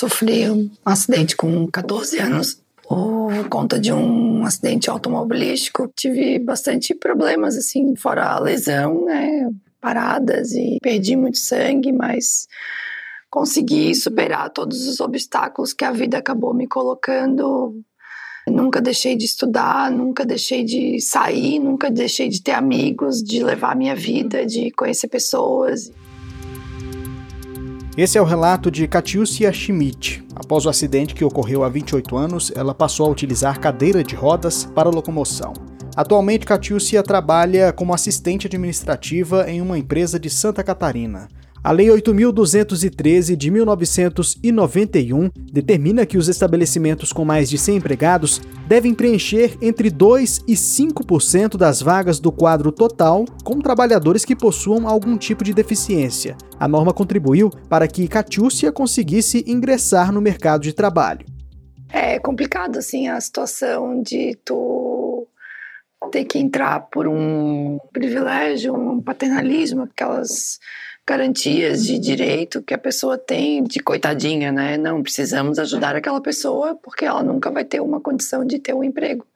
sofri um acidente com 14 anos por conta de um acidente automobilístico. Tive bastante problemas, assim, fora a lesão, né? Paradas e perdi muito sangue, mas consegui superar todos os obstáculos que a vida acabou me colocando. Nunca deixei de estudar, nunca deixei de sair, nunca deixei de ter amigos, de levar minha vida, de conhecer pessoas. Esse é o relato de Katiusia Schmidt. Após o acidente que ocorreu há 28 anos, ela passou a utilizar cadeira de rodas para locomoção. Atualmente, Katiusia trabalha como assistente administrativa em uma empresa de Santa Catarina. A Lei 8.213 de 1991 determina que os estabelecimentos com mais de 100 empregados devem preencher entre 2 e 5% das vagas do quadro total com trabalhadores que possuam algum tipo de deficiência. A norma contribuiu para que Catiúcia conseguisse ingressar no mercado de trabalho. É complicado, assim, a situação de tu ter que entrar por um privilégio, um paternalismo, aquelas garantias de direito que a pessoa tem de coitadinha, né? Não precisamos ajudar aquela pessoa porque ela nunca vai ter uma condição de ter um emprego.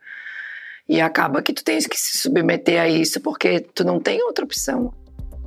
E acaba que tu tens que se submeter a isso porque tu não tem outra opção.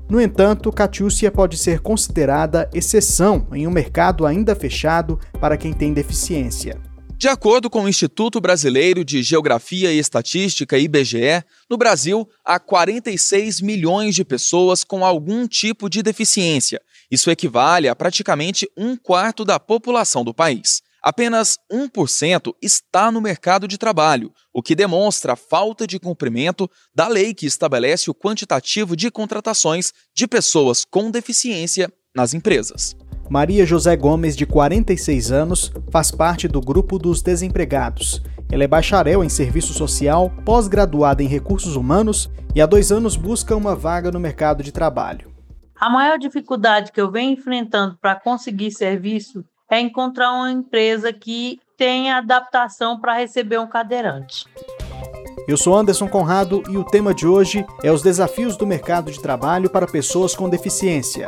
No entanto, Catiúcia pode ser considerada exceção em um mercado ainda fechado para quem tem deficiência. De acordo com o Instituto Brasileiro de Geografia e Estatística, IBGE, no Brasil há 46 milhões de pessoas com algum tipo de deficiência. Isso equivale a praticamente um quarto da população do país. Apenas 1% está no mercado de trabalho, o que demonstra a falta de cumprimento da lei que estabelece o quantitativo de contratações de pessoas com deficiência nas empresas. Maria José Gomes, de 46 anos, faz parte do grupo dos desempregados. Ela é bacharel em serviço social, pós-graduada em recursos humanos e há dois anos busca uma vaga no mercado de trabalho. A maior dificuldade que eu venho enfrentando para conseguir serviço é encontrar uma empresa que tenha adaptação para receber um cadeirante. Eu sou Anderson Conrado e o tema de hoje é os desafios do mercado de trabalho para pessoas com deficiência.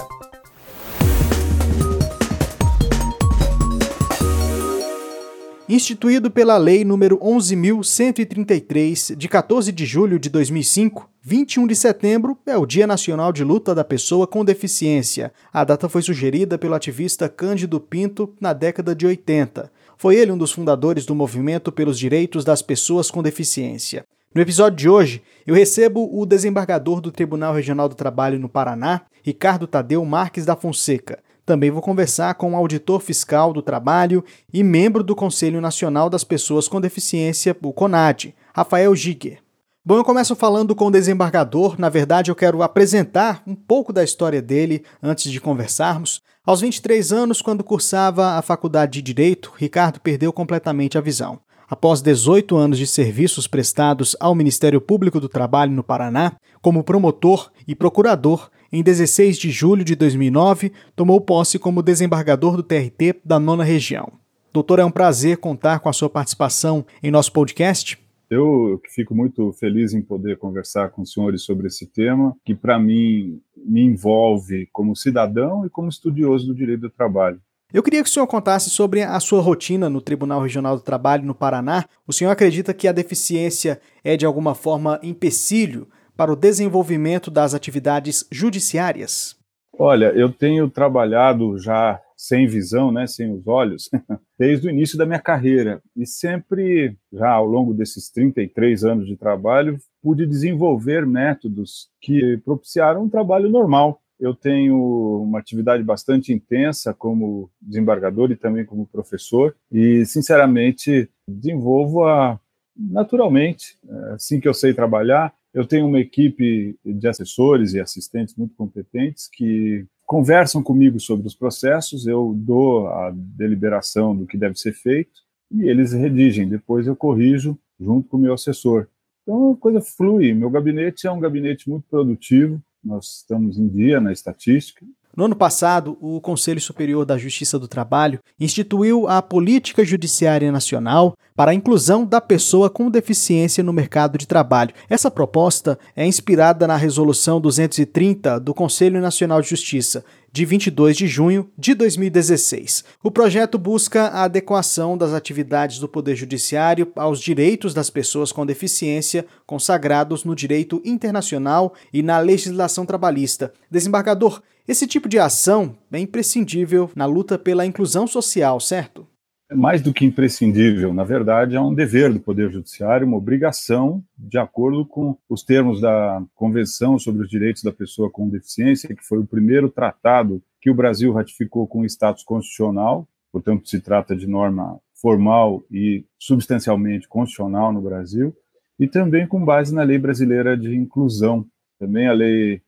Instituído pela Lei nº 11.133, de 14 de julho de 2005, 21 de setembro é o Dia Nacional de Luta da Pessoa com Deficiência. A data foi sugerida pelo ativista Cândido Pinto na década de 80. Foi ele um dos fundadores do movimento pelos direitos das pessoas com deficiência. No episódio de hoje, eu recebo o desembargador do Tribunal Regional do Trabalho no Paraná, Ricardo Tadeu Marques da Fonseca. Também vou conversar com o auditor fiscal do trabalho e membro do Conselho Nacional das Pessoas com Deficiência, o CONAD, Rafael Giger. Bom, eu começo falando com o desembargador. Na verdade, eu quero apresentar um pouco da história dele antes de conversarmos. Aos 23 anos, quando cursava a faculdade de Direito, Ricardo perdeu completamente a visão. Após 18 anos de serviços prestados ao Ministério Público do Trabalho no Paraná, como promotor e procurador, em 16 de julho de 2009, tomou posse como desembargador do TRT da nona região. Doutor, é um prazer contar com a sua participação em nosso podcast. Eu fico muito feliz em poder conversar com os senhores sobre esse tema, que para mim me envolve como cidadão e como estudioso do direito do trabalho. Eu queria que o senhor contasse sobre a sua rotina no Tribunal Regional do Trabalho no Paraná. O senhor acredita que a deficiência é de alguma forma empecilho para o desenvolvimento das atividades judiciárias? Olha, eu tenho trabalhado já sem visão, né, sem os olhos, desde o início da minha carreira. E sempre, já ao longo desses 33 anos de trabalho, pude desenvolver métodos que propiciaram um trabalho normal. Eu tenho uma atividade bastante intensa como desembargador e também como professor, e, sinceramente, desenvolvo-a naturalmente, é assim que eu sei trabalhar, eu tenho uma equipe de assessores e assistentes muito competentes que conversam comigo sobre os processos, eu dou a deliberação do que deve ser feito e eles redigem, depois eu corrijo junto com o meu assessor. Então a coisa flui. Meu gabinete é um gabinete muito produtivo, nós estamos em dia na estatística. No ano passado, o Conselho Superior da Justiça do Trabalho instituiu a Política Judiciária Nacional para a inclusão da pessoa com deficiência no mercado de trabalho. Essa proposta é inspirada na Resolução 230 do Conselho Nacional de Justiça, de 22 de junho de 2016. O projeto busca a adequação das atividades do Poder Judiciário aos direitos das pessoas com deficiência consagrados no direito internacional e na legislação trabalhista. Desembargador, esse tipo de ação é imprescindível na luta pela inclusão social, certo? É mais do que imprescindível, na verdade, é um dever do Poder Judiciário, uma obrigação, de acordo com os termos da Convenção sobre os Direitos da Pessoa com Deficiência, que foi o primeiro tratado que o Brasil ratificou com status constitucional, portanto, se trata de norma formal e substancialmente constitucional no Brasil, e também com base na Lei Brasileira de Inclusão, também a Lei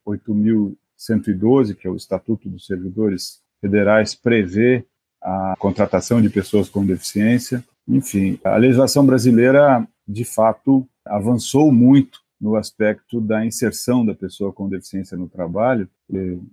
8.112, que é o Estatuto dos Servidores Federais, prevê a contratação de pessoas com deficiência. Enfim, a legislação brasileira, de fato, avançou muito no aspecto da inserção da pessoa com deficiência no trabalho.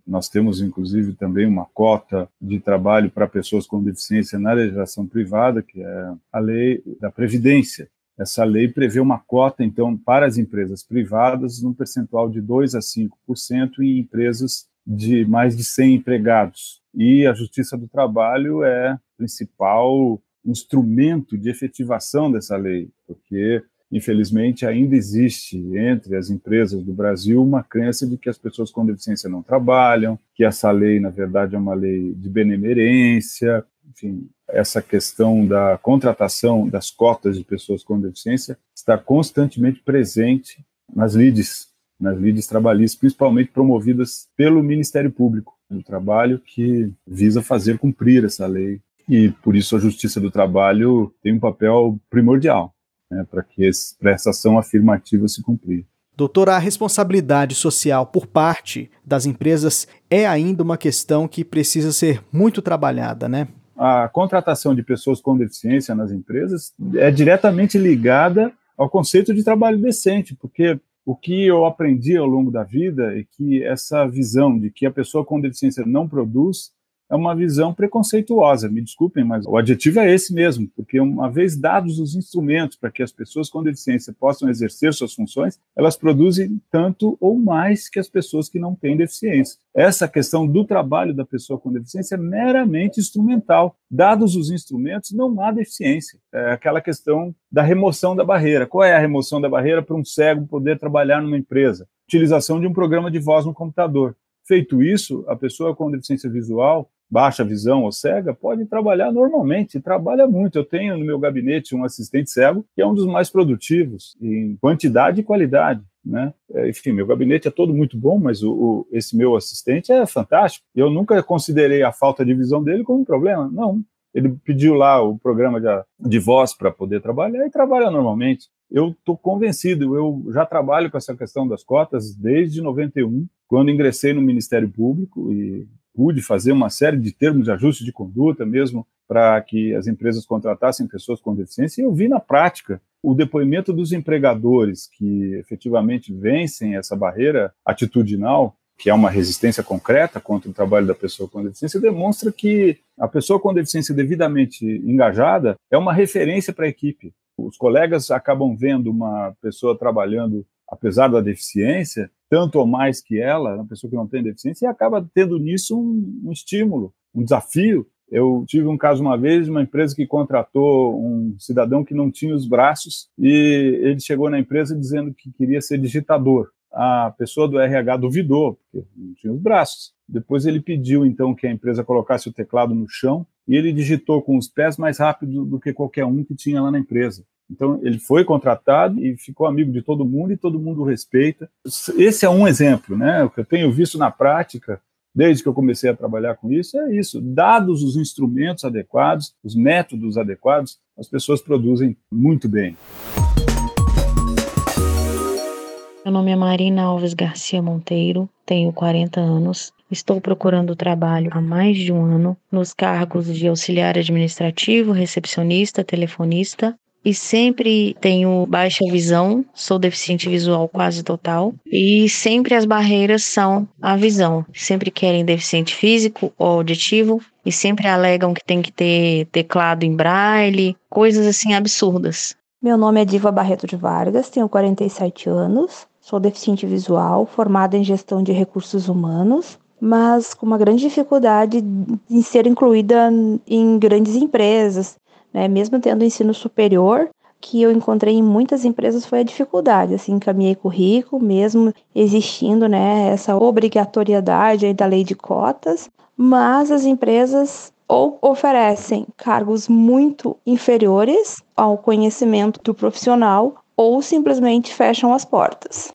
Nós temos, inclusive, também uma cota de trabalho para pessoas com deficiência na legislação privada, que é a lei da Previdência. Essa lei prevê uma cota, então, para as empresas privadas, num percentual de 2 a 5% em empresas de mais de 100 empregados. E a Justiça do Trabalho é principal instrumento de efetivação dessa lei, porque infelizmente ainda existe entre as empresas do Brasil uma crença de que as pessoas com deficiência não trabalham, que essa lei na verdade é uma lei de benemerência, enfim, essa questão da contratação das cotas de pessoas com deficiência está constantemente presente nas lides nas lides trabalhistas, principalmente promovidas pelo Ministério Público do Trabalho, que visa fazer cumprir essa lei. E por isso a Justiça do Trabalho tem um papel primordial né, para que esse, essa ação afirmativa se cumprir. Doutora, a responsabilidade social por parte das empresas é ainda uma questão que precisa ser muito trabalhada, né? A contratação de pessoas com deficiência nas empresas é diretamente ligada ao conceito de trabalho decente, porque o que eu aprendi ao longo da vida é que essa visão de que a pessoa com deficiência não produz é uma visão preconceituosa, me desculpem, mas o adjetivo é esse mesmo, porque uma vez dados os instrumentos para que as pessoas com deficiência possam exercer suas funções, elas produzem tanto ou mais que as pessoas que não têm deficiência. Essa questão do trabalho da pessoa com deficiência é meramente instrumental. Dados os instrumentos, não há deficiência. É aquela questão da remoção da barreira. Qual é a remoção da barreira para um cego poder trabalhar numa empresa? Utilização de um programa de voz no computador. Feito isso, a pessoa com deficiência visual baixa visão ou cega pode trabalhar normalmente, trabalha muito. Eu tenho no meu gabinete um assistente cego que é um dos mais produtivos em quantidade e qualidade. Né? É, enfim, meu gabinete é todo muito bom, mas o, o, esse meu assistente é fantástico. Eu nunca considerei a falta de visão dele como um problema. Não, ele pediu lá o programa de, de voz para poder trabalhar e trabalha normalmente. Eu estou convencido, eu já trabalho com essa questão das cotas desde 91, quando ingressei no Ministério Público e pude fazer uma série de termos de ajuste de conduta mesmo para que as empresas contratassem pessoas com deficiência, e eu vi na prática o depoimento dos empregadores que efetivamente vencem essa barreira atitudinal, que é uma resistência concreta contra o trabalho da pessoa com deficiência, demonstra que a pessoa com deficiência devidamente engajada é uma referência para a equipe. Os colegas acabam vendo uma pessoa trabalhando apesar da deficiência, tanto ou mais que ela, uma pessoa que não tem deficiência, e acaba tendo nisso um, um estímulo, um desafio. Eu tive um caso uma vez de uma empresa que contratou um cidadão que não tinha os braços e ele chegou na empresa dizendo que queria ser digitador. A pessoa do RH duvidou, porque não tinha os braços. Depois ele pediu então que a empresa colocasse o teclado no chão e ele digitou com os pés mais rápido do que qualquer um que tinha lá na empresa. Então, ele foi contratado e ficou amigo de todo mundo e todo mundo o respeita. Esse é um exemplo, né? O que eu tenho visto na prática, desde que eu comecei a trabalhar com isso, é isso. Dados os instrumentos adequados, os métodos adequados, as pessoas produzem muito bem. Meu nome é Marina Alves Garcia Monteiro, tenho 40 anos. Estou procurando trabalho há mais de um ano nos cargos de auxiliar administrativo, recepcionista, telefonista e sempre tenho baixa visão, sou deficiente visual quase total, e sempre as barreiras são a visão. Sempre querem deficiente físico ou auditivo e sempre alegam que tem que ter teclado em braille, coisas assim absurdas. Meu nome é Diva Barreto de Vargas, tenho 47 anos, sou deficiente visual, formada em gestão de recursos humanos, mas com uma grande dificuldade em ser incluída em grandes empresas, né? Mesmo tendo ensino superior, que eu encontrei em muitas empresas foi a dificuldade, assim, encaminhei currículo, mesmo existindo, né, essa obrigatoriedade da lei de cotas, mas as empresas ou oferecem cargos muito inferiores ao conhecimento do profissional ou simplesmente fecham as portas.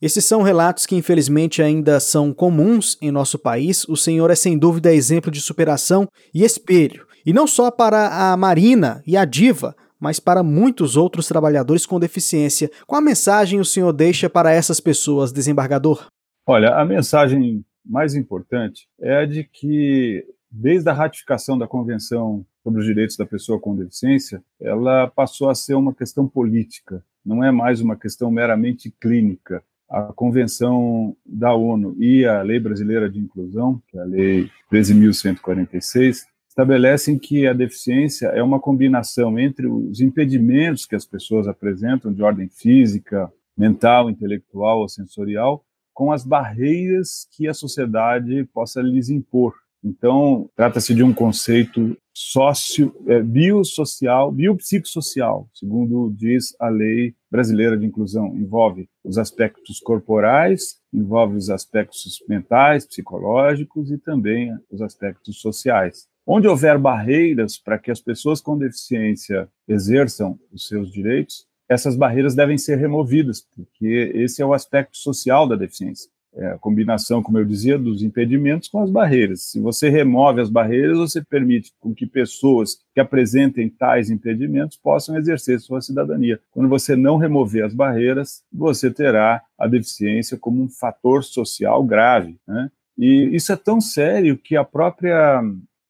Esses são relatos que infelizmente ainda são comuns em nosso país. O senhor é sem dúvida exemplo de superação e espelho e não só para a Marina e a Diva, mas para muitos outros trabalhadores com deficiência. Qual a mensagem o senhor deixa para essas pessoas, desembargador? Olha, a mensagem mais importante é a de que, desde a ratificação da Convenção sobre os Direitos da Pessoa com Deficiência, ela passou a ser uma questão política, não é mais uma questão meramente clínica. A Convenção da ONU e a Lei Brasileira de Inclusão, que é a Lei 13.146, estabelecem que a deficiência é uma combinação entre os impedimentos que as pessoas apresentam de ordem física, mental, intelectual ou sensorial, com as barreiras que a sociedade possa lhes impor. Então, trata-se de um conceito sócio, é, biosocial, biopsicossocial, segundo diz a lei brasileira de inclusão. Envolve os aspectos corporais, envolve os aspectos mentais, psicológicos e também os aspectos sociais. Onde houver barreiras para que as pessoas com deficiência exerçam os seus direitos, essas barreiras devem ser removidas, porque esse é o aspecto social da deficiência. É a combinação, como eu dizia, dos impedimentos com as barreiras. Se você remove as barreiras, você permite com que pessoas que apresentem tais impedimentos possam exercer sua cidadania. Quando você não remover as barreiras, você terá a deficiência como um fator social grave. Né? E isso é tão sério que a própria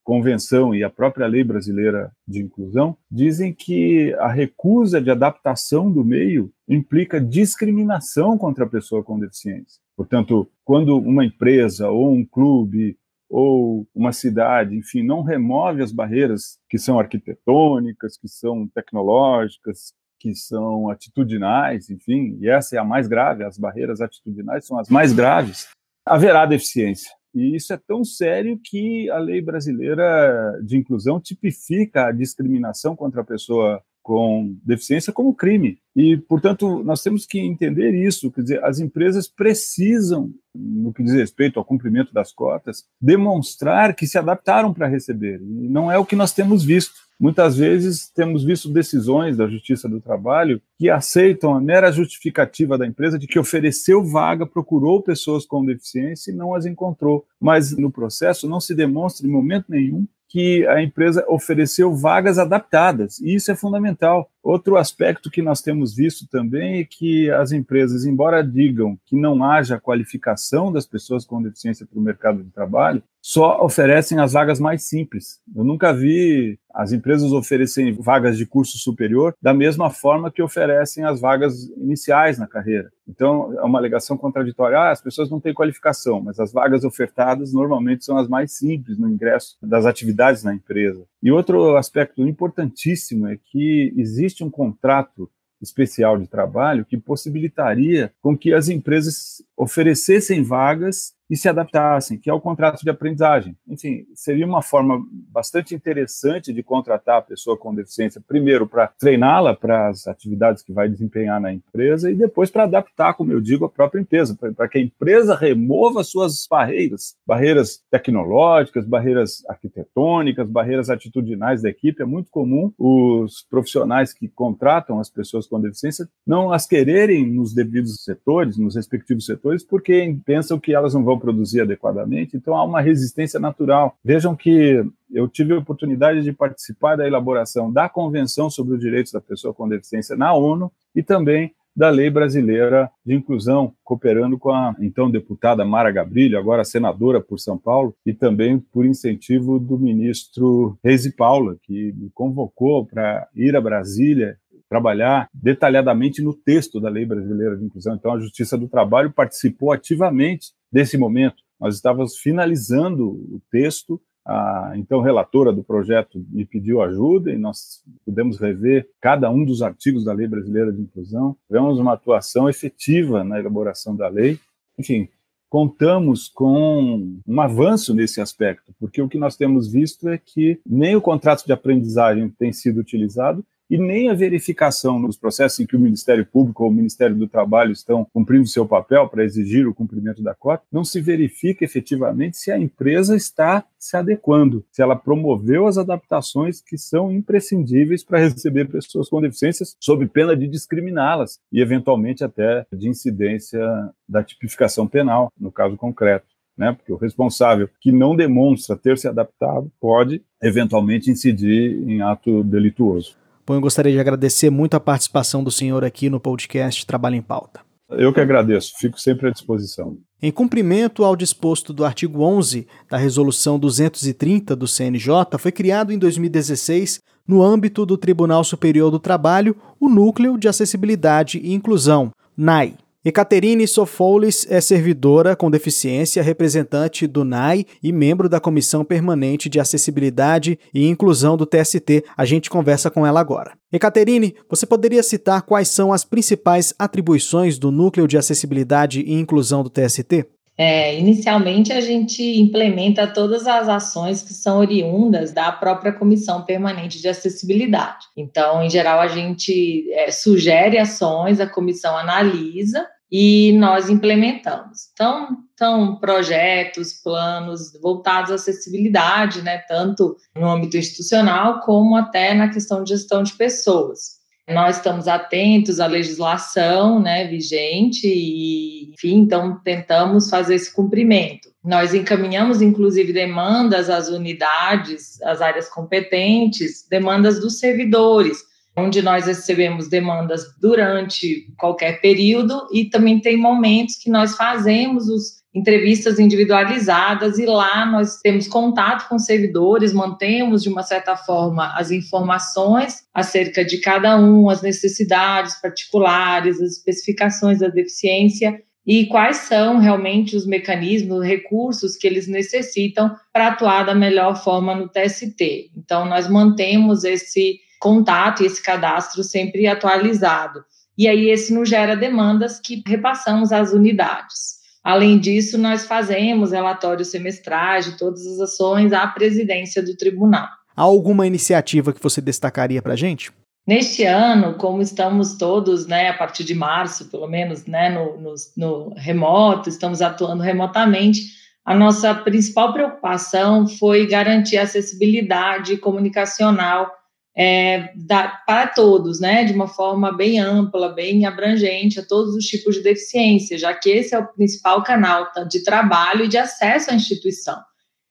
convenção e a própria lei brasileira de inclusão dizem que a recusa de adaptação do meio implica discriminação contra a pessoa com deficiência. Portanto, quando uma empresa ou um clube ou uma cidade, enfim, não remove as barreiras que são arquitetônicas, que são tecnológicas, que são atitudinais, enfim, e essa é a mais grave, as barreiras atitudinais são as mais graves, haverá deficiência. E isso é tão sério que a lei brasileira de inclusão tipifica a discriminação contra a pessoa com deficiência como crime. E, portanto, nós temos que entender isso, quer dizer, as empresas precisam, no que diz respeito ao cumprimento das cotas, demonstrar que se adaptaram para receber. E não é o que nós temos visto. Muitas vezes temos visto decisões da Justiça do Trabalho que aceitam a mera justificativa da empresa de que ofereceu vaga, procurou pessoas com deficiência e não as encontrou. Mas no processo não se demonstra em momento nenhum que a empresa ofereceu vagas adaptadas, e isso é fundamental. Outro aspecto que nós temos visto também é que as empresas, embora digam que não haja qualificação das pessoas com deficiência para o mercado de trabalho, só oferecem as vagas mais simples. Eu nunca vi as empresas oferecerem vagas de curso superior da mesma forma que oferecem as vagas iniciais na carreira. Então, é uma alegação contraditória. Ah, as pessoas não têm qualificação, mas as vagas ofertadas normalmente são as mais simples no ingresso das atividades na empresa. E outro aspecto importantíssimo é que existe um contrato especial de trabalho que possibilitaria com que as empresas oferecessem vagas e se adaptassem, que é o contrato de aprendizagem. Enfim, seria uma forma bastante interessante de contratar a pessoa com deficiência, primeiro para treiná-la para as atividades que vai desempenhar na empresa e depois para adaptar, como eu digo, a própria empresa, para que a empresa remova suas barreiras, barreiras tecnológicas, barreiras arquitetônicas, barreiras atitudinais da equipe. É muito comum os profissionais que contratam as pessoas com deficiência não as quererem nos devidos setores, nos respectivos setores, porque pensam que elas não vão produzir adequadamente, então há uma resistência natural. Vejam que eu tive a oportunidade de participar da elaboração da Convenção sobre os Direitos da Pessoa com Deficiência na ONU e também da Lei Brasileira de Inclusão, cooperando com a então deputada Mara Gabrilho, agora senadora por São Paulo, e também por incentivo do ministro Reis e Paula, que me convocou para ir a Brasília trabalhar detalhadamente no texto da Lei Brasileira de Inclusão. Então, a Justiça do Trabalho participou ativamente desse momento. Nós estávamos finalizando o texto a então relatora do projeto me pediu ajuda e nós pudemos rever cada um dos artigos da Lei Brasileira de Inclusão. Tivemos uma atuação efetiva na elaboração da lei. Enfim, contamos com um avanço nesse aspecto, porque o que nós temos visto é que nem o contrato de aprendizagem tem sido utilizado e nem a verificação nos processos em que o Ministério Público ou o Ministério do Trabalho estão cumprindo seu papel para exigir o cumprimento da cota, não se verifica efetivamente se a empresa está se adequando, se ela promoveu as adaptações que são imprescindíveis para receber pessoas com deficiências, sob pena de discriminá-las e, eventualmente, até de incidência da tipificação penal, no caso concreto. Né, porque o responsável que não demonstra ter se adaptado pode eventualmente incidir em ato delituoso. Bom, eu gostaria de agradecer muito a participação do senhor aqui no podcast Trabalho em Pauta. Eu que agradeço, fico sempre à disposição. Em cumprimento ao disposto do artigo 11 da Resolução 230 do CNJ, foi criado em 2016, no âmbito do Tribunal Superior do Trabalho, o Núcleo de Acessibilidade e Inclusão, NAI. Ecaterine Sofoulis é servidora com deficiência, representante do NAI e membro da Comissão Permanente de Acessibilidade e Inclusão do TST. A gente conversa com ela agora. Ecaterine, você poderia citar quais são as principais atribuições do Núcleo de Acessibilidade e Inclusão do TST? É, inicialmente, a gente implementa todas as ações que são oriundas da própria Comissão Permanente de Acessibilidade. Então, em geral, a gente é, sugere ações, a comissão analisa e nós implementamos. Então, são projetos, planos voltados à acessibilidade, né, tanto no âmbito institucional como até na questão de gestão de pessoas. Nós estamos atentos à legislação né, vigente e, enfim, então tentamos fazer esse cumprimento. Nós encaminhamos, inclusive, demandas às unidades, às áreas competentes, demandas dos servidores, onde nós recebemos demandas durante qualquer período e também tem momentos que nós fazemos os entrevistas individualizadas e lá nós temos contato com servidores, mantemos de uma certa forma as informações acerca de cada um, as necessidades particulares, as especificações da deficiência e quais são realmente os mecanismos, recursos que eles necessitam para atuar da melhor forma no TST. Então nós mantemos esse contato e esse cadastro sempre atualizado. E aí esse nos gera demandas que repassamos às unidades. Além disso, nós fazemos relatórios semestrais de todas as ações à presidência do tribunal. Há alguma iniciativa que você destacaria para a gente? Neste ano, como estamos todos, né, a partir de março, pelo menos, né, no, no, no remoto, estamos atuando remotamente, a nossa principal preocupação foi garantir a acessibilidade comunicacional é, da, para todos, né, de uma forma bem ampla, bem abrangente a todos os tipos de deficiência, já que esse é o principal canal de trabalho e de acesso à instituição.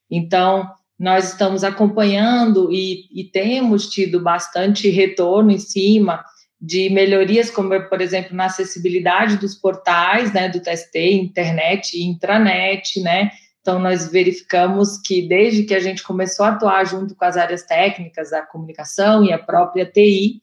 Então, nós estamos acompanhando e, e temos tido bastante retorno em cima de melhorias, como, por exemplo, na acessibilidade dos portais, né, do TST, internet e intranet, né, então, nós verificamos que desde que a gente começou a atuar junto com as áreas técnicas, a comunicação e a própria TI,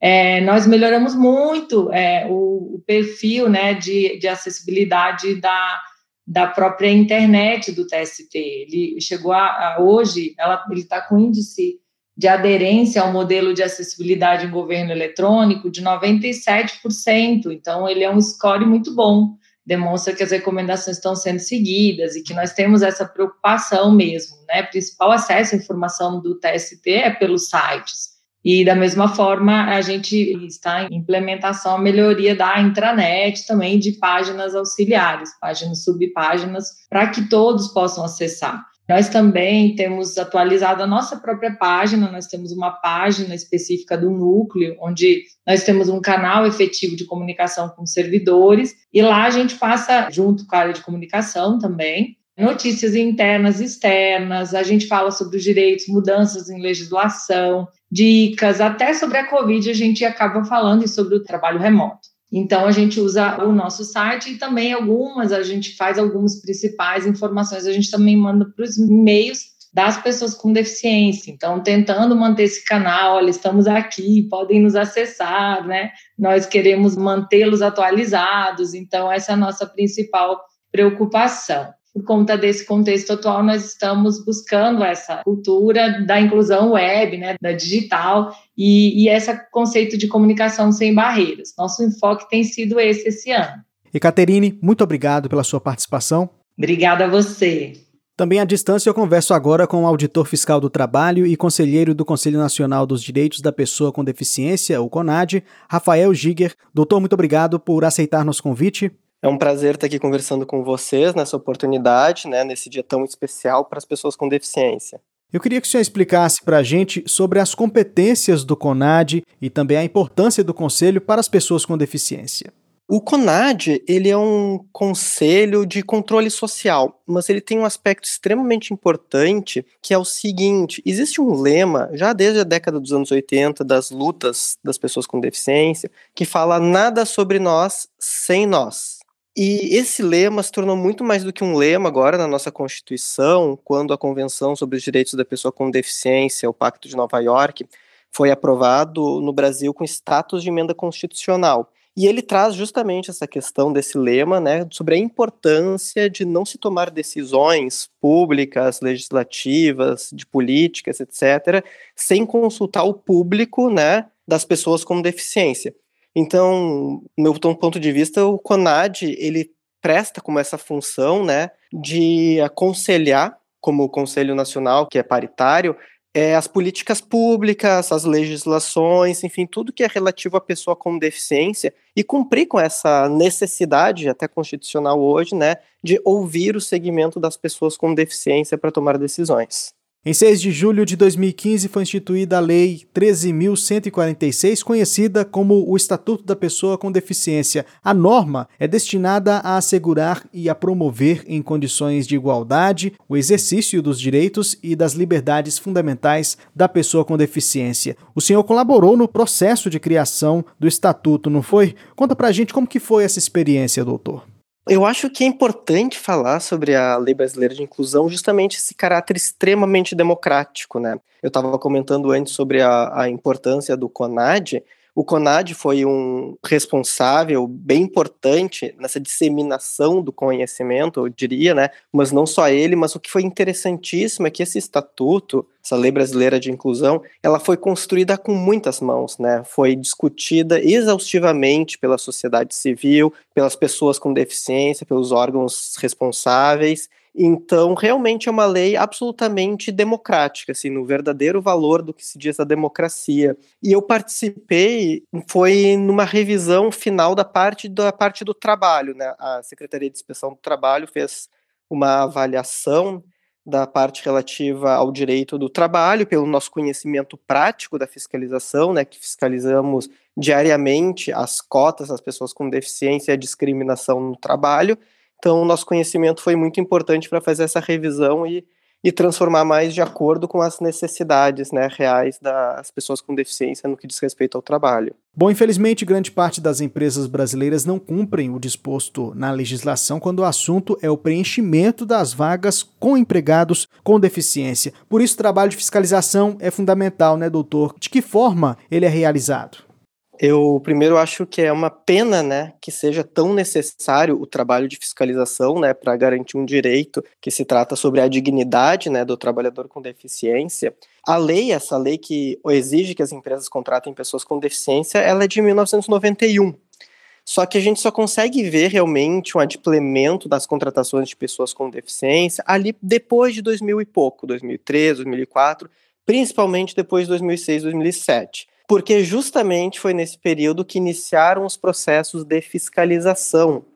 é, nós melhoramos muito é, o, o, perfil né, de, de acessibilidade da, da própria internet do TST. Ele chegou a, a hoje, ela, ele está com índice de aderência ao modelo de acessibilidade em governo eletrônico de 97%, então ele é um score muito bom demonstra que as recomendações estão sendo seguidas e que nós temos essa preocupação mesmo, né? O principal acesso à informação do TST é pelos sites. E da mesma forma, a gente está em implementação a melhoria da intranet também de páginas auxiliares, páginas subpáginas, para que todos possam acessar. Nós também temos atualizado a nossa própria página, nós temos uma página específica do núcleo, onde nós temos um canal efetivo de comunicação com servidores, e lá a gente passa, junto com a área de comunicação também, notícias internas e externas, a gente fala sobre os direitos, mudanças em legislação, dicas, até sobre a Covid a gente acaba falando e sobre o trabalho remoto. Então, a gente usa o nosso site e também algumas, a gente faz algumas principais informações, a gente também manda para os e-mails das pessoas com deficiência. Então, tentando manter esse canal, olha, estamos aqui, podem nos acessar, né? Nós queremos mantê-los atualizados. Então, essa é a nossa principal preocupação. Por conta desse contexto atual, nós estamos buscando essa cultura da inclusão web, né, da digital, e, e esse conceito de comunicação sem barreiras. Nosso enfoque tem sido esse esse ano. E Caterine, muito obrigado pela sua participação. Obrigada a você. Também à distância eu converso agora com o auditor fiscal do trabalho e conselheiro do Conselho Nacional dos Direitos da Pessoa com Deficiência, o CONAD, Rafael Giger. Doutor, muito obrigado por aceitar nosso convite. É um prazer estar aqui conversando com vocês nessa oportunidade, né, nesse dia tão especial para as pessoas com deficiência. Eu queria que o senhor explicasse para a gente sobre as competências do CONAD e também a importância do Conselho para as pessoas com deficiência. O CONAD, ele é um conselho de controle social, mas ele tem um aspecto extremamente importante, que é o seguinte, existe um lema, já desde a década dos anos 80, das lutas das pessoas com deficiência, que fala nada sobre nós sem nós. E esse lema se tornou muito mais do que um lema agora na nossa Constituição, quando a Convenção sobre os Direitos da Pessoa com Deficiência, o Pacto de Nova York, foi aprovado no Brasil com status de emenda constitucional. E ele traz justamente essa questão desse lema, né, sobre a importância de não se tomar decisões públicas, legislativas, de políticas, etc., sem consultar o público, né, das pessoas com deficiência. Então, meu ponto de vista, o CONAD, ele presta como essa função, né, de aconselhar, como o Conselho Nacional, que é paritário, é, as políticas públicas, as legislações, enfim, tudo que é relativo à pessoa com deficiência e cumprir com essa necessidade, até constitucional hoje, né, de ouvir o segmento das pessoas com deficiência para tomar decisões. Em 6 de julho de 2015 foi instituída a Lei 13.146, conhecida como o Estatuto da Pessoa com Deficiência. A norma é destinada a assegurar e a promover, em condições de igualdade, o exercício dos direitos e das liberdades fundamentais da pessoa com deficiência. O senhor colaborou no processo de criação do Estatuto, não foi? Conta pra gente como que foi essa experiência, doutor. Eu acho que é importante falar sobre a Lei Brasileira de Inclusão justamente esse caráter extremamente democrático, né? Eu estava comentando antes sobre a, a importância do CONAD, o CONAD foi um responsável bem importante nessa disseminação do conhecimento, eu diria, né? Mas não só ele, mas o que foi interessantíssimo é que esse estatuto, essa lei brasileira de inclusão, ela foi construída com muitas mãos, né? Foi discutida exaustivamente pela sociedade civil, pelas pessoas com deficiência, pelos órgãos responsáveis então, realmente é uma lei absolutamente democrática, assim, no verdadeiro valor do que se diz a democracia. E eu participei, foi numa revisão final da parte da parte do trabalho, né? A Secretaria de Inspeção do Trabalho fez uma avaliação da parte relativa ao direito do trabalho, pelo nosso conhecimento prático da fiscalização, né, que fiscalizamos diariamente as cotas das pessoas com deficiência e a discriminação no trabalho, então, nosso conhecimento foi muito importante para fazer essa revisão e, e transformar mais de acordo com as necessidades né, reais das pessoas com deficiência no que diz respeito ao trabalho. Bom, infelizmente, grande parte das empresas brasileiras não cumprem o disposto na legislação quando o assunto é o preenchimento das vagas com empregados com deficiência. Por isso, o trabalho de fiscalização é fundamental, né, doutor? De que forma ele é realizado? Eu primeiro acho que é uma pena, né, que seja tão necessário o trabalho de fiscalização, né, para garantir um direito que se trata sobre a dignidade, né, do trabalhador com deficiência. A lei, essa lei que exige que as empresas contratem pessoas com deficiência, ela é de 1991. Só que a gente só consegue ver realmente um adimplemento das contratações de pessoas com deficiência ali depois de 2000 e pouco, 2003, 2004, principalmente depois de 2006, 2007 porque justamente foi nesse período que iniciaram os processos de fiscalização.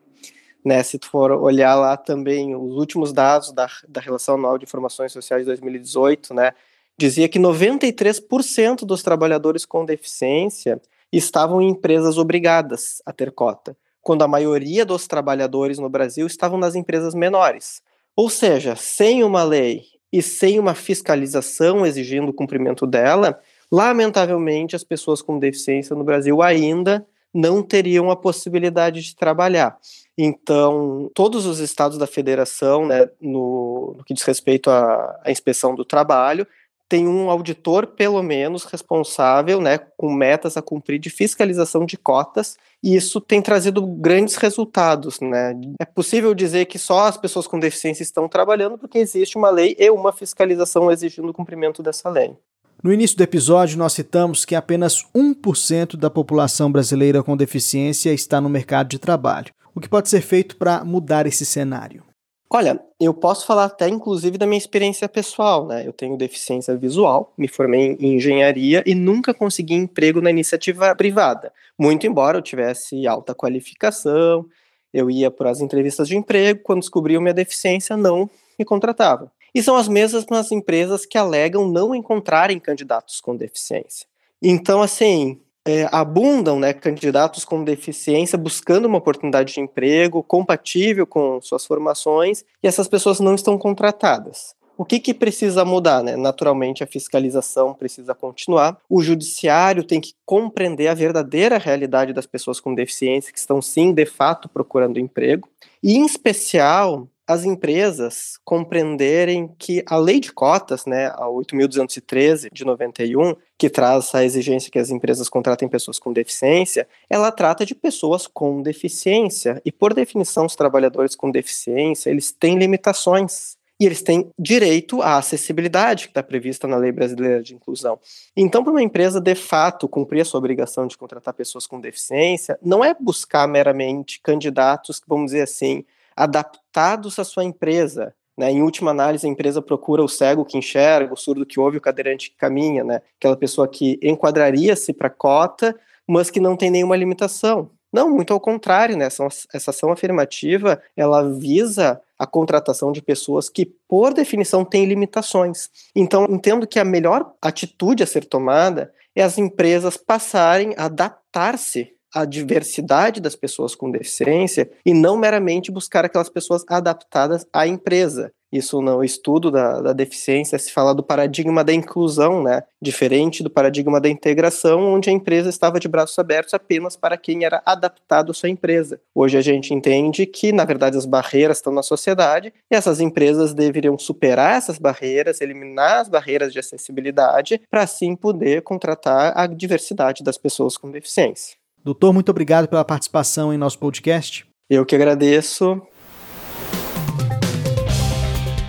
Né, se tu for olhar lá também os últimos dados da, da Relação Anual de Informações Sociais de 2018, né, dizia que 93% dos trabalhadores com deficiência estavam em empresas obrigadas a ter cota, quando a maioria dos trabalhadores no Brasil estavam nas empresas menores. Ou seja, sem uma lei e sem uma fiscalização exigindo o cumprimento dela, Lamentavelmente, as pessoas com deficiência no Brasil ainda não teriam a possibilidade de trabalhar. Então, todos os estados da federação, né, no, no que diz respeito à, à inspeção do trabalho, tem um auditor, pelo menos, responsável, né, com metas a cumprir de fiscalização de cotas, e isso tem trazido grandes resultados, né. É possível dizer que só as pessoas com deficiência estão trabalhando porque existe uma lei e uma fiscalização exigindo o cumprimento dessa lei. No início do episódio, nós citamos que apenas 1% da população brasileira com deficiência está no mercado de trabalho. O que pode ser feito para mudar esse cenário? Olha, eu posso falar até inclusive da minha experiência pessoal, né? Eu tenho deficiência visual, me formei em engenharia e nunca consegui emprego na iniciativa privada. Muito embora eu tivesse alta qualificação, eu ia para as entrevistas de emprego, quando descobriam minha deficiência, não me contratavam. E são as mesmas empresas que alegam não encontrarem candidatos com deficiência. Então, assim, é, abundam né, candidatos com deficiência buscando uma oportunidade de emprego compatível com suas formações e essas pessoas não estão contratadas. O que, que precisa mudar? Né? Naturalmente, a fiscalização precisa continuar. O judiciário tem que compreender a verdadeira realidade das pessoas com deficiência que estão, sim, de fato, procurando emprego. E, em especial, as empresas compreenderem que a lei de cotas, né, a 8.213 de 91, que traz a exigência que as empresas contratem pessoas com deficiência, ela trata de pessoas com deficiência. E, por definição, os trabalhadores com deficiência, eles têm limitações. E eles têm direito à acessibilidade que está prevista na Lei Brasileira de Inclusão. Então, para uma empresa, de fato, cumprir a sua obrigação de contratar pessoas com deficiência, não é buscar meramente candidatos, vamos dizer assim, adaptados à sua empresa. Né? Em última análise, a empresa procura o cego que enxerga, o surdo que ouve, o cadeirante que caminha, né? aquela pessoa que enquadraria-se para a cota, mas que não tem nenhuma limitação. Não, muito ao contrário, né? Essa, essa ação afirmativa, ela visa a contratação de pessoas que, por definição, têm limitações. Então, entendo que a melhor atitude a ser tomada é as empresas passarem a adaptar-se a diversidade das pessoas com deficiência e não meramente buscar aquelas pessoas adaptadas à empresa. Isso no estudo da, da deficiência se fala do paradigma da inclusão, né? Diferente do paradigma da integração, onde a empresa estava de braços abertos apenas para quem era adaptado à sua empresa. Hoje a gente entende que, na verdade, as barreiras estão na sociedade e essas empresas deveriam superar essas barreiras, eliminar as barreiras de acessibilidade, para assim poder contratar a diversidade das pessoas com deficiência. Doutor, muito obrigado pela participação em nosso podcast. Eu que agradeço.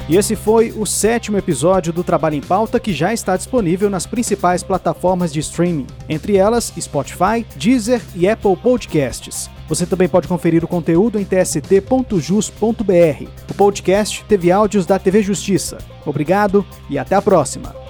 E esse foi o sétimo episódio do Trabalho em Pauta que já está disponível nas principais plataformas de streaming, entre elas Spotify, Deezer e Apple Podcasts. Você também pode conferir o conteúdo em tst.jus.br. O podcast teve áudios da TV Justiça. Obrigado e até a próxima.